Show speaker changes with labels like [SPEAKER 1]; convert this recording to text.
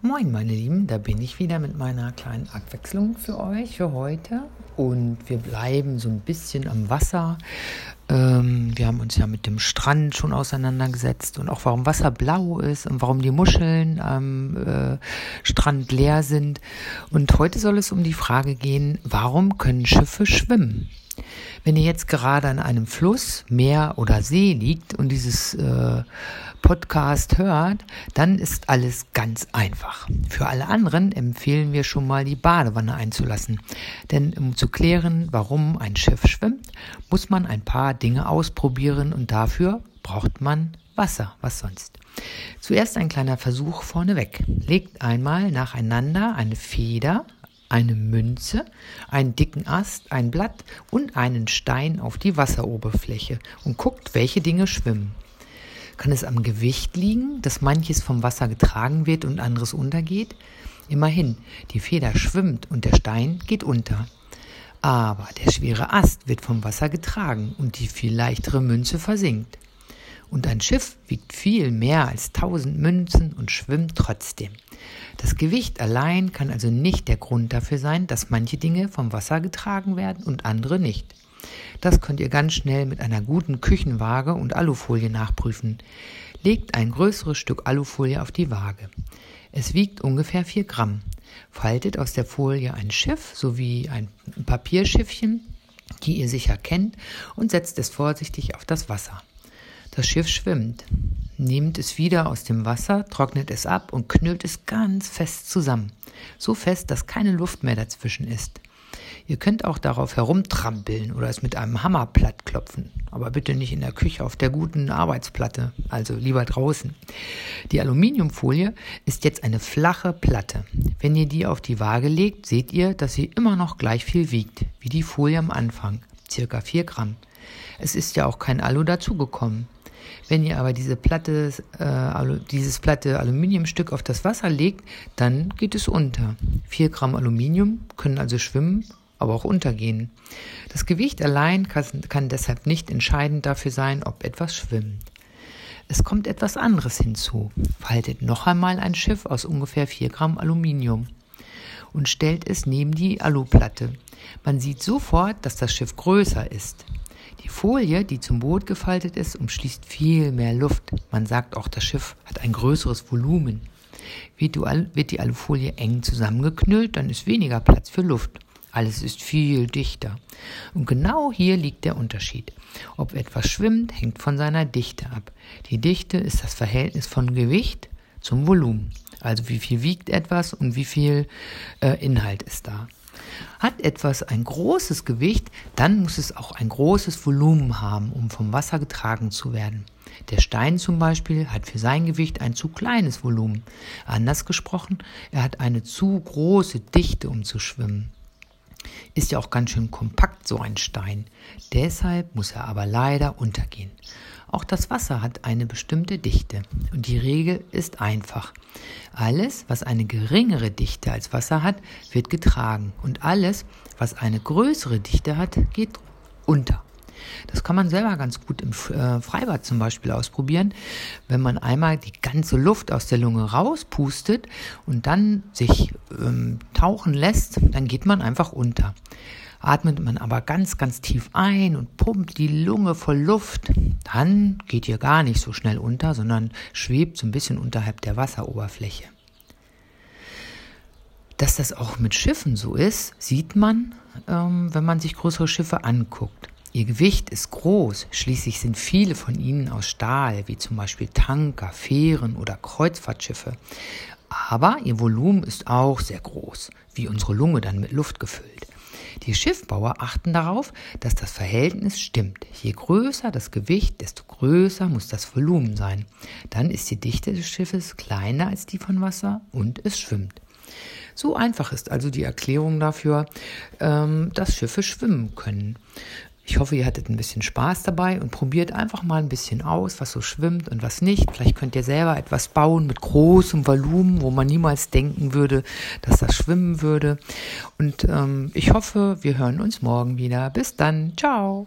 [SPEAKER 1] Moin, meine Lieben, da bin ich wieder mit meiner kleinen Abwechslung für euch für heute. Und wir bleiben so ein bisschen am Wasser. Ähm, wir haben uns ja mit dem Strand schon auseinandergesetzt und auch warum Wasser blau ist und warum die Muscheln am äh, Strand leer sind. Und heute soll es um die Frage gehen, warum können Schiffe schwimmen? Wenn ihr jetzt gerade an einem Fluss, Meer oder See liegt und dieses äh, Podcast hört, dann ist alles ganz einfach. Für alle anderen empfehlen wir schon mal die Badewanne einzulassen. Denn um zu klären, warum ein Schiff schwimmt, muss man ein paar Dinge ausprobieren und dafür braucht man Wasser, was sonst. Zuerst ein kleiner Versuch vorneweg. Legt einmal nacheinander eine Feder, eine Münze, einen dicken Ast, ein Blatt und einen Stein auf die Wasseroberfläche und guckt, welche Dinge schwimmen. Kann es am Gewicht liegen, dass manches vom Wasser getragen wird und anderes untergeht? Immerhin, die Feder schwimmt und der Stein geht unter. Aber der schwere Ast wird vom Wasser getragen und die viel leichtere Münze versinkt. Und ein Schiff wiegt viel mehr als tausend Münzen und schwimmt trotzdem. Das Gewicht allein kann also nicht der Grund dafür sein, dass manche Dinge vom Wasser getragen werden und andere nicht. Das könnt ihr ganz schnell mit einer guten Küchenwaage und Alufolie nachprüfen. Legt ein größeres Stück Alufolie auf die Waage. Es wiegt ungefähr 4 Gramm. Faltet aus der Folie ein Schiff sowie ein Papierschiffchen, die ihr sicher kennt, und setzt es vorsichtig auf das Wasser. Das Schiff schwimmt. Nehmt es wieder aus dem Wasser, trocknet es ab und knüllt es ganz fest zusammen. So fest, dass keine Luft mehr dazwischen ist. Ihr könnt auch darauf herumtrampeln oder es mit einem Hammer platt klopfen, aber bitte nicht in der Küche auf der guten Arbeitsplatte, also lieber draußen. Die Aluminiumfolie ist jetzt eine flache Platte. Wenn ihr die auf die Waage legt, seht ihr, dass sie immer noch gleich viel wiegt, wie die Folie am Anfang, circa 4 Gramm. Es ist ja auch kein Alu dazugekommen. Wenn ihr aber diese Platte, äh, dieses platte Aluminiumstück auf das Wasser legt, dann geht es unter. 4 Gramm Aluminium können also schwimmen, aber auch untergehen. Das Gewicht allein kann, kann deshalb nicht entscheidend dafür sein, ob etwas schwimmt. Es kommt etwas anderes hinzu. Faltet noch einmal ein Schiff aus ungefähr 4 Gramm Aluminium und stellt es neben die Aluplatte. Man sieht sofort, dass das Schiff größer ist. Die Folie, die zum Boot gefaltet ist, umschließt viel mehr Luft. Man sagt auch, das Schiff hat ein größeres Volumen. Wird die Alufolie eng zusammengeknüllt, dann ist weniger Platz für Luft. Alles ist viel dichter. Und genau hier liegt der Unterschied. Ob etwas schwimmt, hängt von seiner Dichte ab. Die Dichte ist das Verhältnis von Gewicht zum Volumen. Also wie viel wiegt etwas und wie viel äh, Inhalt ist da. Hat etwas ein großes Gewicht, dann muss es auch ein großes Volumen haben, um vom Wasser getragen zu werden. Der Stein zum Beispiel hat für sein Gewicht ein zu kleines Volumen. Anders gesprochen, er hat eine zu große Dichte, um zu schwimmen. Ist ja auch ganz schön kompakt, so ein Stein. Deshalb muss er aber leider untergehen. Auch das Wasser hat eine bestimmte Dichte und die Regel ist einfach. Alles, was eine geringere Dichte als Wasser hat, wird getragen und alles, was eine größere Dichte hat, geht unter. Das kann man selber ganz gut im äh, Freibad zum Beispiel ausprobieren. Wenn man einmal die ganze Luft aus der Lunge rauspustet und dann sich ähm, tauchen lässt, dann geht man einfach unter. Atmet man aber ganz, ganz tief ein und pumpt die Lunge voll Luft, dann geht ihr gar nicht so schnell unter, sondern schwebt so ein bisschen unterhalb der Wasseroberfläche. Dass das auch mit Schiffen so ist, sieht man, ähm, wenn man sich größere Schiffe anguckt. Ihr Gewicht ist groß, schließlich sind viele von ihnen aus Stahl, wie zum Beispiel Tanker, Fähren oder Kreuzfahrtschiffe. Aber ihr Volumen ist auch sehr groß, wie unsere Lunge dann mit Luft gefüllt. Die Schiffbauer achten darauf, dass das Verhältnis stimmt. Je größer das Gewicht, desto größer muss das Volumen sein. Dann ist die Dichte des Schiffes kleiner als die von Wasser und es schwimmt. So einfach ist also die Erklärung dafür, ähm, dass Schiffe schwimmen können. Ich hoffe, ihr hattet ein bisschen Spaß dabei und probiert einfach mal ein bisschen aus, was so schwimmt und was nicht. Vielleicht könnt ihr selber etwas bauen mit großem Volumen, wo man niemals denken würde, dass das schwimmen würde. Und ähm, ich hoffe, wir hören uns morgen wieder. Bis dann. Ciao.